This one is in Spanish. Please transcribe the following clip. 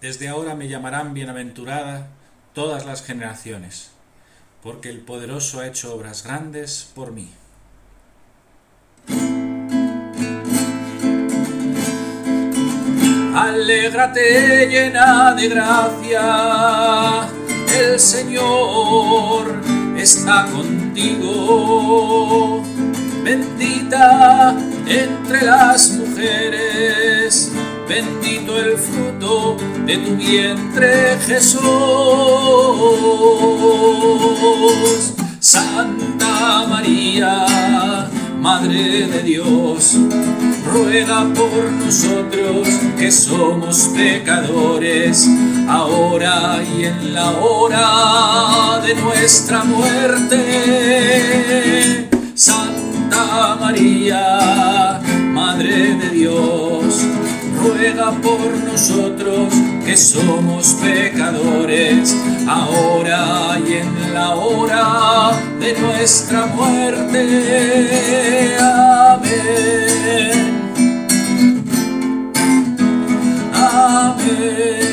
Desde ahora me llamarán bienaventurada todas las generaciones, porque el poderoso ha hecho obras grandes por mí. Alégrate llena de gracia, el Señor está contigo. Bendita entre las mujeres, bendito el fruto de tu vientre Jesús. Santa María, Madre de Dios, ruega por nosotros que somos pecadores, ahora y en la hora de nuestra muerte. Santa María, Madre de Dios, ruega por nosotros que somos pecadores, ahora y en la hora de nuestra muerte. Amén. Amén.